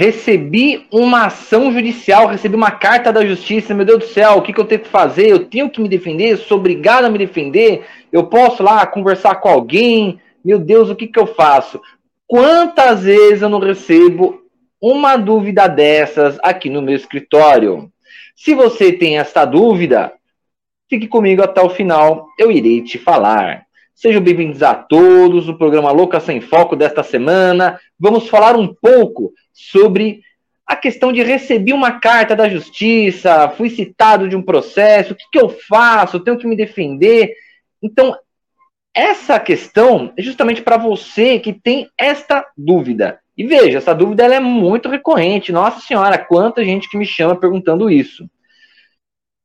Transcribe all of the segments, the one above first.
Recebi uma ação judicial, recebi uma carta da justiça. Meu Deus do céu, o que, que eu tenho que fazer? Eu tenho que me defender? Sou obrigado a me defender? Eu posso lá conversar com alguém? Meu Deus, o que, que eu faço? Quantas vezes eu não recebo uma dúvida dessas aqui no meu escritório? Se você tem esta dúvida, fique comigo até o final, eu irei te falar. Sejam bem-vindos a todos no programa Louca Sem Foco desta semana. Vamos falar um pouco sobre a questão de receber uma carta da justiça, fui citado de um processo, o que, que eu faço? Tenho que me defender. Então, essa questão é justamente para você que tem esta dúvida. E veja, essa dúvida ela é muito recorrente. Nossa Senhora, quanta gente que me chama perguntando isso.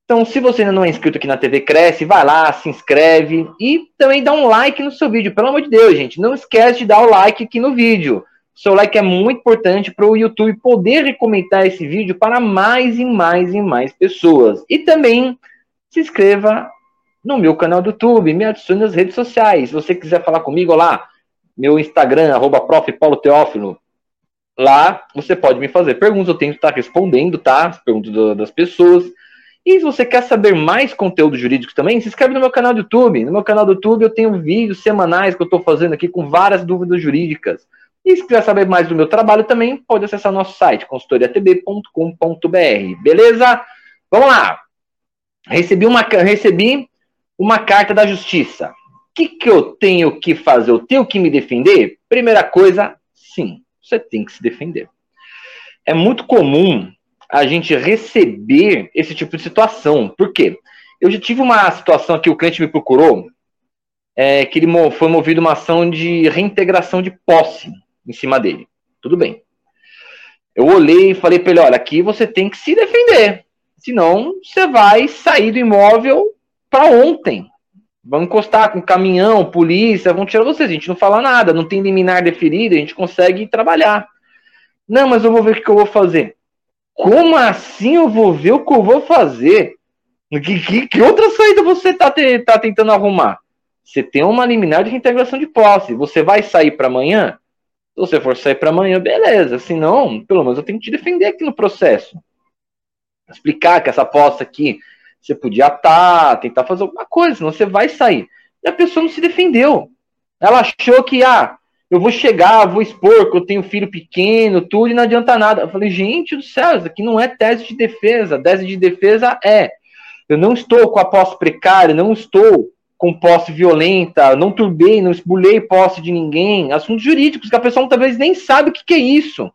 Então, se você ainda não é inscrito aqui na TV Cresce, vai lá, se inscreve e também dá um like no seu vídeo. Pelo amor de Deus, gente, não esquece de dar o like aqui no vídeo. Seu like é muito importante para o YouTube poder recomendar esse vídeo para mais e mais e mais pessoas. E também se inscreva no meu canal do YouTube, me adicione nas redes sociais. Se você quiser falar comigo lá, meu Instagram, arroba prof. Paulo Teófilo, lá você pode me fazer perguntas, eu tenho que estar respondendo, tá? As perguntas das pessoas. E se você quer saber mais conteúdo jurídico também, se inscreve no meu canal do YouTube. No meu canal do YouTube eu tenho vídeos semanais que eu estou fazendo aqui com várias dúvidas jurídicas. E se quiser saber mais do meu trabalho também, pode acessar nosso site, consultoriatb.com.br. Beleza? Vamos lá. Recebi uma, recebi uma carta da justiça. O que, que eu tenho que fazer? Eu tenho que me defender? Primeira coisa, sim, você tem que se defender. É muito comum a gente receber esse tipo de situação. Por quê? Eu já tive uma situação que o cliente me procurou, é, que ele foi movido uma ação de reintegração de posse em cima dele. Tudo bem. Eu olhei e falei para ele: olha, aqui você tem que se defender, senão você vai sair do imóvel para ontem. Vão encostar com caminhão, polícia, vão tirar vocês. A gente não fala nada, não tem liminar deferido, a gente consegue trabalhar. Não, mas eu vou ver o que eu vou fazer. Como assim eu vou ver o que eu vou fazer? Que, que, que outra saída você está te, tá tentando arrumar? Você tem uma liminar de reintegração de posse. Você vai sair para amanhã? Se você for sair para amanhã, beleza. Se não, pelo menos eu tenho que te defender aqui no processo. Explicar que essa posse aqui você podia estar, tentar fazer alguma coisa, senão você vai sair. E a pessoa não se defendeu. Ela achou que, ah, eu vou chegar, vou expor que eu tenho filho pequeno, tudo, e não adianta nada. Eu falei, gente do céu, isso aqui não é tese de defesa. Tese de defesa é, eu não estou com a posse precária, não estou com posse violenta, não turbei, não esbulei posse de ninguém. Assuntos jurídicos que a pessoa talvez nem sabe o que, que é isso.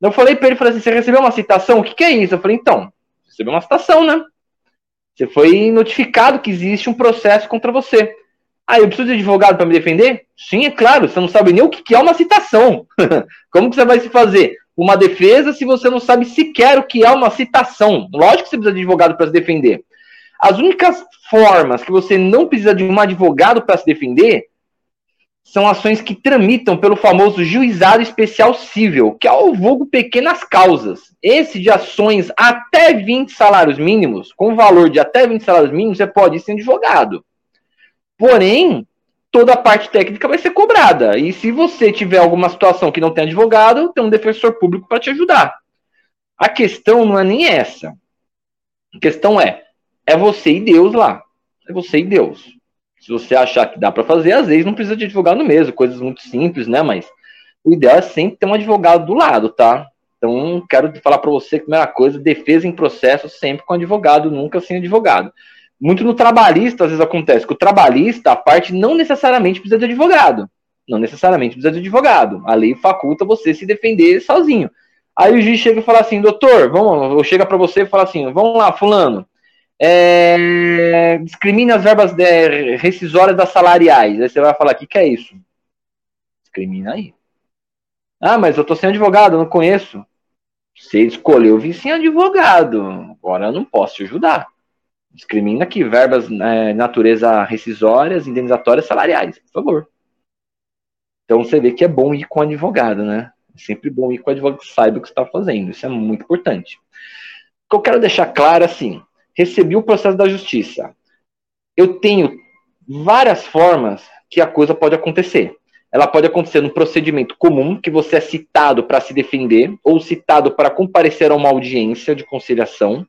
Eu falei para ele, falei assim, você recebeu uma citação? O que, que é isso? Eu falei, então, recebeu uma citação, né? Você foi notificado que existe um processo contra você. Ah, eu preciso de advogado para me defender? Sim, é claro. Você não sabe nem o que é uma citação. Como que você vai se fazer uma defesa se você não sabe sequer o que é uma citação? Lógico que você precisa de advogado para se defender. As únicas formas que você não precisa de um advogado para se defender são ações que tramitam pelo famoso juizado especial civil, que é o vulgo pequenas causas. Esse de ações até 20 salários mínimos, com valor de até 20 salários mínimos, você pode ir sem advogado. Porém, toda a parte técnica vai ser cobrada. E se você tiver alguma situação que não tem advogado, tem um defensor público para te ajudar. A questão não é nem essa. A questão é, é você e Deus lá. É você e Deus. Se você achar que dá para fazer, às vezes não precisa de advogado mesmo, coisas muito simples, né? Mas o ideal é sempre ter um advogado do lado, tá? Então, quero falar para você que, primeira coisa, defesa em processo sempre com advogado, nunca sem advogado muito no trabalhista, às vezes acontece que o trabalhista, a parte não necessariamente precisa de advogado. Não necessariamente precisa de advogado. A lei faculta você se defender sozinho. Aí o juiz chega e fala assim, doutor, vamos, eu chega para você e fala assim, vamos lá, fulano, é, discrimina as verbas de, rescisórias das salariais. Aí você vai falar, o que, que é isso? Discrimina aí. Ah, mas eu tô sem advogado, não conheço. Você escolheu vir sem advogado. Agora eu não posso te ajudar discrimina aqui verbas é, natureza rescisórias, indenizatórias, salariais, por favor. Então você vê que é bom ir com advogado, né? É sempre bom ir com advogado que saiba o que está fazendo. Isso é muito importante. O que eu quero deixar claro assim: recebi o processo da justiça. Eu tenho várias formas que a coisa pode acontecer. ela pode acontecer no procedimento comum, que você é citado para se defender ou citado para comparecer a uma audiência de conciliação,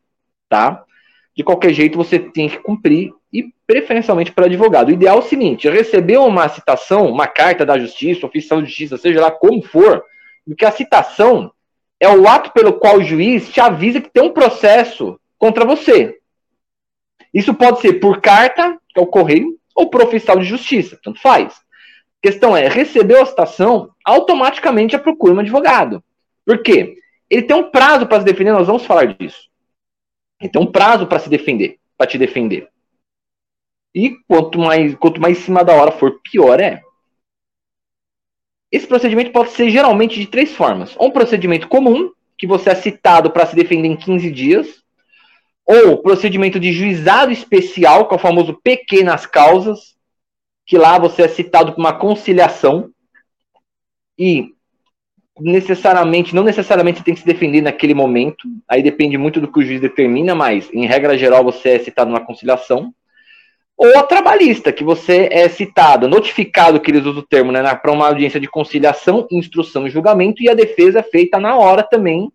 tá? De qualquer jeito, você tem que cumprir e preferencialmente para advogado. O ideal é o seguinte: receber uma citação, uma carta da justiça, oficial de justiça, seja lá como for, porque a citação é o ato pelo qual o juiz te avisa que tem um processo contra você. Isso pode ser por carta, que é o correio, ou por oficial de justiça, tanto faz. A questão é, recebeu a citação, automaticamente já procura um advogado. Por quê? Ele tem um prazo para se defender, nós vamos falar disso. Ele tem um prazo para se defender, para te defender. E quanto mais, quanto mais em cima da hora for, pior é. Esse procedimento pode ser geralmente de três formas. Um procedimento comum, que você é citado para se defender em 15 dias. Ou procedimento de juizado especial, que é o famoso pequenas causas, que lá você é citado para uma conciliação. E necessariamente, não necessariamente tem que se defender naquele momento. Aí depende muito do que o juiz determina, mas em regra geral você é citado numa conciliação ou a trabalhista, que você é citado, notificado, que eles usam o termo, né, para uma audiência de conciliação, instrução e julgamento, e a defesa é feita na hora também.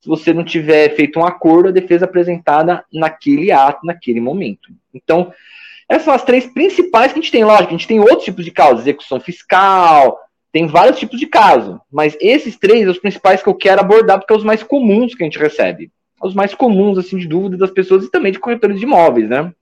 Se você não tiver feito um acordo, a defesa é apresentada naquele ato, naquele momento. Então, essas são as três principais que a gente tem. Lógico, a gente tem outros tipos de causas, execução fiscal, tem vários tipos de caso, mas esses três são os principais que eu quero abordar, porque são os mais comuns que a gente recebe. Os mais comuns, assim, de dúvida das pessoas e também de corretores de imóveis, né?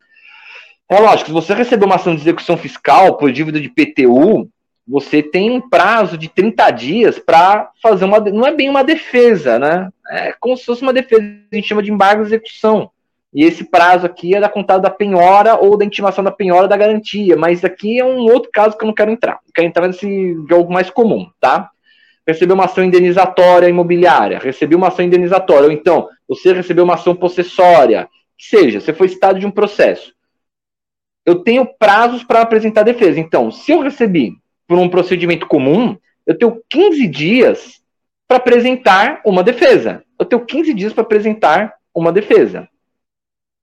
É lógico, se você receber uma ação de execução fiscal por dívida de PTU, você tem um prazo de 30 dias para fazer uma. Não é bem uma defesa, né? É como se fosse uma defesa, a gente chama de embargo de execução. E esse prazo aqui é da contada da penhora ou da intimação da penhora da garantia. Mas aqui é um outro caso que eu não quero entrar. Eu quero entrar nesse jogo mais comum, tá? Recebeu uma ação indenizatória imobiliária, recebeu uma ação indenizatória, ou então você recebeu uma ação possessória, que seja, você foi citado de um processo eu tenho prazos para apresentar defesa. Então, se eu recebi por um procedimento comum, eu tenho 15 dias para apresentar uma defesa. Eu tenho 15 dias para apresentar uma defesa.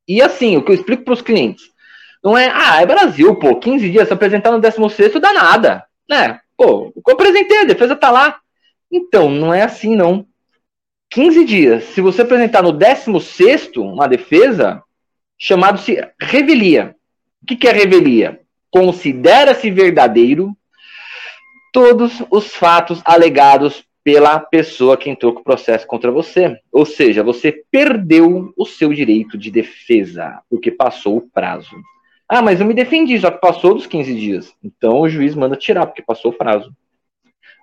E assim, o que eu explico para os clientes, não é, ah, é Brasil, pô, 15 dias, se apresentar no 16 dá nada, né? Pô, eu apresentei, a defesa tá lá. Então, não é assim, não. 15 dias, se você apresentar no 16 uma defesa, chamado-se revelia. O que, que é revelia? Considera-se verdadeiro todos os fatos alegados pela pessoa que entrou com o processo contra você. Ou seja, você perdeu o seu direito de defesa, porque passou o prazo. Ah, mas eu me defendi, só que passou dos 15 dias. Então o juiz manda tirar, porque passou o prazo.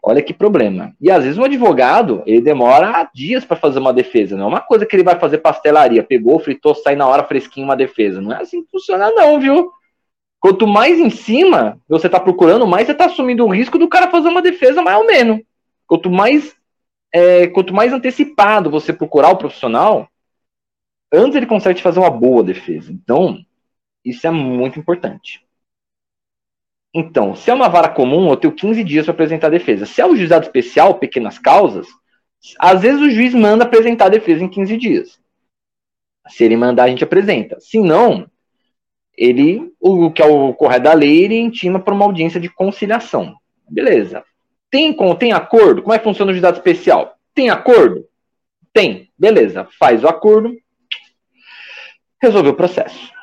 Olha que problema. E às vezes um advogado, ele demora dias para fazer uma defesa. Não é uma coisa que ele vai fazer pastelaria. Pegou, fritou, sai na hora fresquinho uma defesa. Não é assim que funciona, não, viu? Quanto mais em cima você está procurando, mais você está assumindo o risco do cara fazer uma defesa mais ou menos. Quanto mais, é, quanto mais antecipado você procurar o profissional, antes ele consegue te fazer uma boa defesa. Então, isso é muito importante. Então, se é uma vara comum, eu tenho 15 dias para apresentar a defesa. Se é um juizado especial, pequenas causas, às vezes o juiz manda apresentar a defesa em 15 dias. Se ele mandar, a gente apresenta. Se não, ele, o que é o correto da lei, ele intima para uma audiência de conciliação. Beleza. Tem, tem acordo? Como é que funciona o juizado especial? Tem acordo? Tem. Beleza. Faz o acordo. Resolveu o processo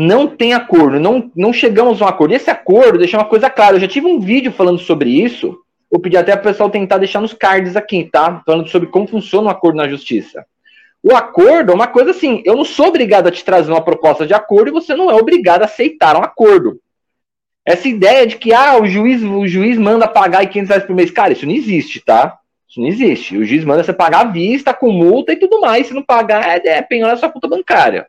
não tem acordo, não, não chegamos a um acordo. E esse acordo deixa uma coisa clara. Eu já tive um vídeo falando sobre isso. Eu pedi até para o pessoal tentar deixar nos cards aqui, tá? Falando sobre como funciona o acordo na justiça. O acordo é uma coisa assim: eu não sou obrigado a te trazer uma proposta de acordo e você não é obrigado a aceitar um acordo. Essa ideia de que ah, o juiz, o juiz manda pagar 500 reais por mês, cara, isso não existe, tá? Isso não existe. O juiz manda você pagar à vista, com multa e tudo mais. Se não pagar, é, é penhora sua conta bancária.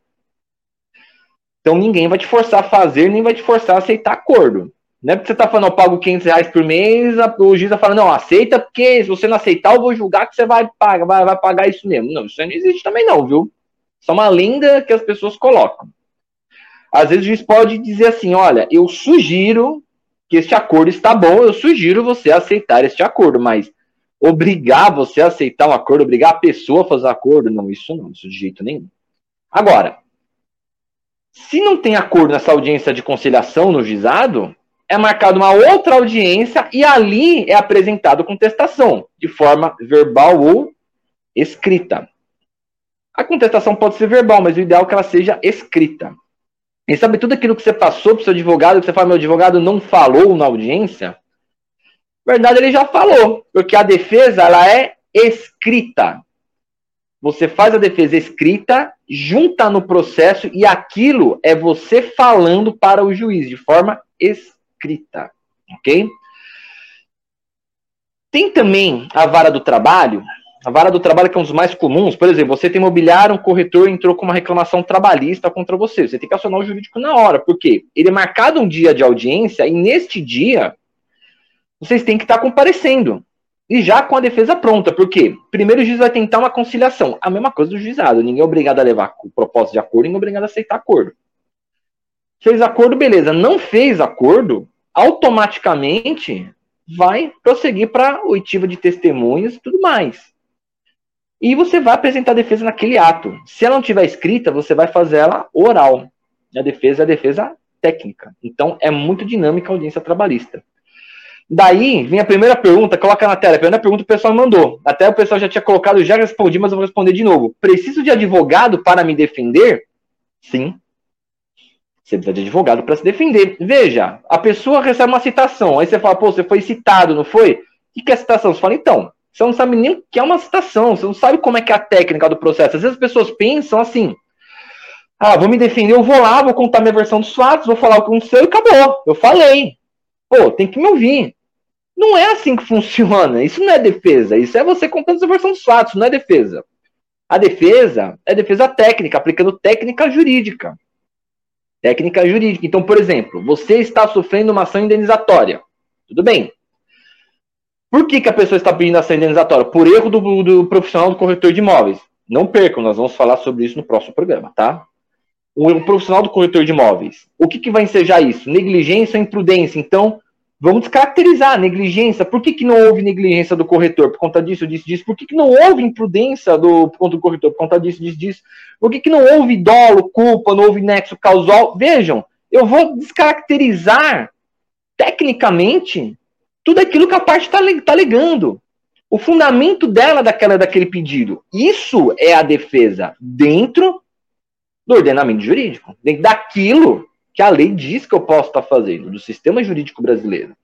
Então ninguém vai te forçar a fazer, nem vai te forçar a aceitar acordo. Não é porque você está falando, eu pago 500 reais por mês, o juiz está falando, não, aceita, porque se você não aceitar, eu vou julgar que você vai pagar, vai, vai pagar isso mesmo. Não, isso não existe também não, viu? Isso é uma lenda que as pessoas colocam. Às vezes o juiz pode dizer assim, olha, eu sugiro que este acordo está bom, eu sugiro você aceitar este acordo, mas obrigar você a aceitar um acordo, obrigar a pessoa a fazer um acordo, não, isso não, isso de jeito nenhum. Agora, se não tem acordo nessa audiência de conciliação no juizado, é marcada uma outra audiência e ali é apresentado contestação, de forma verbal ou escrita. A contestação pode ser verbal, mas o ideal é que ela seja escrita. E sabe tudo aquilo que você passou para o seu advogado, que você fala, meu advogado não falou na audiência? Na verdade, ele já falou, porque a defesa ela é escrita. Você faz a defesa escrita, junta no processo e aquilo é você falando para o juiz de forma escrita, ok? Tem também a vara do trabalho, a vara do trabalho que é um dos mais comuns, por exemplo, você tem imobiliário, um corretor entrou com uma reclamação trabalhista contra você. Você tem que acionar o jurídico na hora, porque ele é marcado um dia de audiência e neste dia vocês têm que estar comparecendo. E já com a defesa pronta, porque primeiro o juiz vai tentar uma conciliação. A mesma coisa do juizado. Ninguém é obrigado a levar o propósito de acordo, ninguém é obrigado a aceitar acordo. Fez acordo, beleza. Não fez acordo, automaticamente vai prosseguir para oitiva de testemunhas e tudo mais. E você vai apresentar a defesa naquele ato. Se ela não tiver escrita, você vai fazer ela oral. A defesa é a defesa técnica. Então é muito dinâmica a audiência trabalhista. Daí vem a primeira pergunta, coloca na tela. A primeira pergunta o pessoal mandou. Até o pessoal já tinha colocado, já respondi, mas eu vou responder de novo. Preciso de advogado para me defender? Sim. Você precisa de advogado para se defender. Veja, a pessoa recebe uma citação. Aí você fala, pô, você foi citado, não foi? O que é citação? Você fala, então, você não sabe nem o que é uma citação, você não sabe como é que é a técnica do processo. Às vezes as pessoas pensam assim: ah, vou me defender, eu vou lá, vou contar minha versão dos fatos, vou falar o que aconteceu e acabou. Eu falei. Pô, tem que me ouvir. Não é assim que funciona. Isso não é defesa. Isso é você contando a versão dos fatos, não é defesa. A defesa é defesa técnica, aplicando técnica jurídica. Técnica jurídica. Então, por exemplo, você está sofrendo uma ação indenizatória. Tudo bem. Por que, que a pessoa está pedindo ação indenizatória? Por erro do, do profissional do corretor de imóveis. Não percam, nós vamos falar sobre isso no próximo programa, tá? O, profissional do corretor de imóveis. O que, que vai ensejar isso? Negligência ou imprudência. Então, vamos descaracterizar a negligência. Por que, que não houve negligência do corretor? Por conta disso, disso, disso. Por que, que não houve imprudência do, do corretor? Por conta disso, disso, disso. Por que, que não houve dolo, culpa, não houve nexo causal? Vejam, eu vou descaracterizar tecnicamente tudo aquilo que a parte está tá alegando. O fundamento dela daquela, daquele pedido. Isso é a defesa dentro do ordenamento jurídico. Dentro daquilo que a lei diz que eu posso estar tá fazendo, do sistema jurídico brasileiro.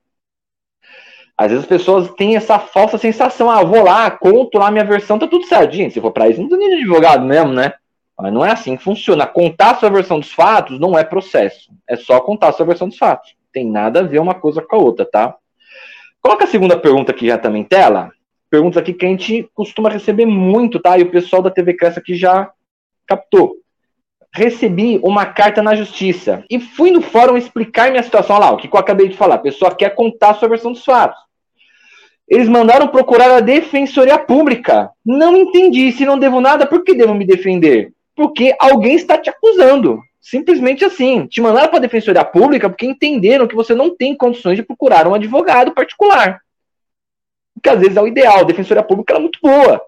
Às vezes as pessoas têm essa falsa sensação, ah, vou lá, conto lá minha versão, tá tudo certo. Gente, se for para isso, não tem nem advogado mesmo, né? Mas não é assim que funciona. Contar a sua versão dos fatos não é processo. É só contar a sua versão dos fatos. Tem nada a ver uma coisa com a outra, tá? Coloca a segunda pergunta aqui já também tela. Perguntas aqui que a gente costuma receber muito, tá? E o pessoal da TV Cresce aqui já captou. Recebi uma carta na justiça e fui no fórum explicar minha situação. Olha lá, o que eu acabei de falar. A pessoa quer contar a sua versão dos fatos. Eles mandaram procurar a Defensoria Pública. Não entendi. Se não devo nada, por que devo me defender? Porque alguém está te acusando. Simplesmente assim. Te mandaram para a Defensoria Pública porque entenderam que você não tem condições de procurar um advogado particular. Que às vezes é o ideal. A Defensoria Pública é muito boa.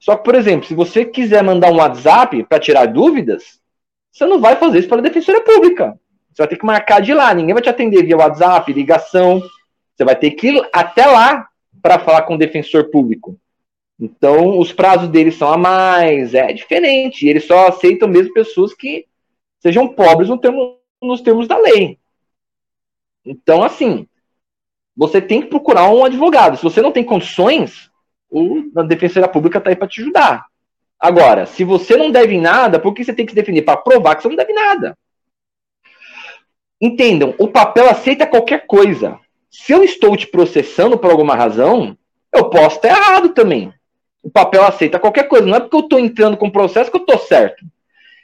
Só que, por exemplo, se você quiser mandar um WhatsApp para tirar dúvidas, você não vai fazer isso pela Defensoria Pública. Você vai ter que marcar de lá. Ninguém vai te atender via WhatsApp, ligação. Você vai ter que ir até lá para falar com o defensor público. Então, os prazos deles são a mais, é diferente. Eles só aceitam mesmo pessoas que sejam pobres no termo, nos termos da lei. Então, assim, você tem que procurar um advogado. Se você não tem condições, o, a Defensoria Pública está aí para te ajudar. Agora, se você não deve nada, por que você tem que se definir? Para provar que você não deve nada. Entendam, o papel aceita qualquer coisa. Se eu estou te processando por alguma razão, eu posso estar errado também. O papel aceita qualquer coisa. Não é porque eu estou entrando com o processo que eu estou certo.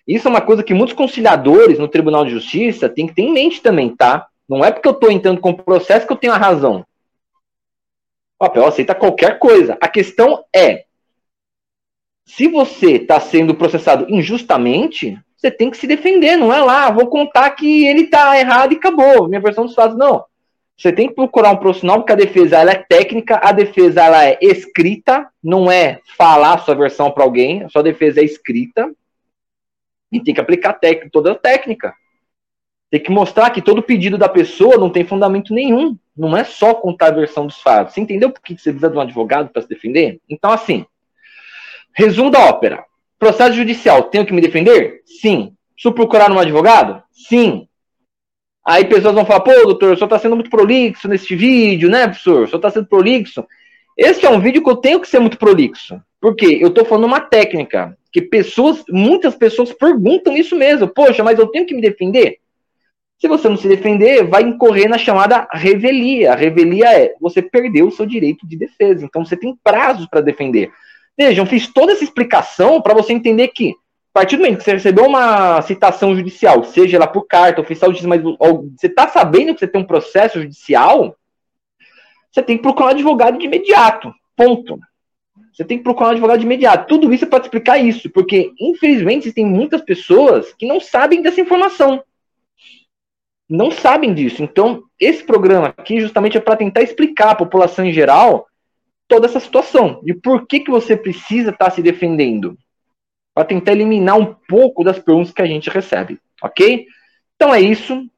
Isso é uma coisa que muitos conciliadores no Tribunal de Justiça têm que ter em mente também, tá? Não é porque eu estou entrando com o processo que eu tenho a razão. O papel aceita qualquer coisa. A questão é: se você está sendo processado injustamente, você tem que se defender, não é lá, vou contar que ele está errado e acabou. Minha versão dos fatos, não. Você tem que procurar um profissional, porque a defesa ela é técnica, a defesa ela é escrita, não é falar sua versão para alguém, a sua defesa é escrita. E tem que aplicar técnica, toda a técnica. Tem que mostrar que todo pedido da pessoa não tem fundamento nenhum. Não é só contar a versão dos fatos. Você entendeu por que você precisa de um advogado para se defender? Então, assim, resumo da ópera. Processo judicial, tenho que me defender? Sim. Preciso procurar um advogado? Sim. Aí pessoas vão falar, pô, doutor, o senhor está sendo muito prolixo nesse vídeo, né, professor? O senhor está sendo prolixo. Esse é um vídeo que eu tenho que ser muito prolixo. Porque eu estou falando uma técnica que pessoas, muitas pessoas perguntam isso mesmo. Poxa, mas eu tenho que me defender? Se você não se defender, vai incorrer na chamada revelia. A revelia é você perdeu o seu direito de defesa. Então você tem prazos para defender. Vejam, fiz toda essa explicação para você entender que a partir do momento que você recebeu uma citação judicial, seja ela por carta, oficial de mas você está sabendo que você tem um processo judicial, você tem que procurar um advogado de imediato. Ponto. Você tem que procurar um advogado de imediato. Tudo isso é para explicar isso, porque infelizmente existem muitas pessoas que não sabem dessa informação. Não sabem disso. Então, esse programa aqui justamente é para tentar explicar à população em geral toda essa situação de por que, que você precisa estar tá se defendendo para tentar eliminar um pouco das perguntas que a gente recebe, ok? Então é isso.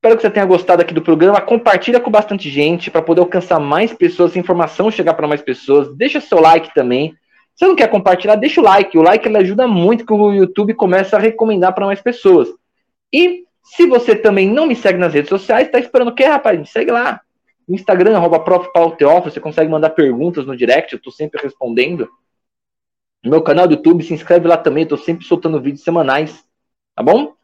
Espero que você tenha gostado aqui do programa. Compartilha com bastante gente para poder alcançar mais pessoas, essa informação chegar para mais pessoas. Deixa seu like também. Se você não quer compartilhar, deixa o like. O like ele ajuda muito que o YouTube comece a recomendar para mais pessoas. E se você também não me segue nas redes sociais, está esperando o quê, rapaz? Me segue lá. Instagram, arroba você consegue mandar perguntas no direct, eu estou sempre respondendo. No meu canal do YouTube, se inscreve lá também, estou sempre soltando vídeos semanais, tá bom?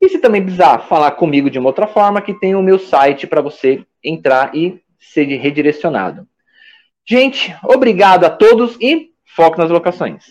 E se também precisar falar comigo de uma outra forma, que tem o meu site para você entrar e ser redirecionado. Gente, obrigado a todos e foco nas locações.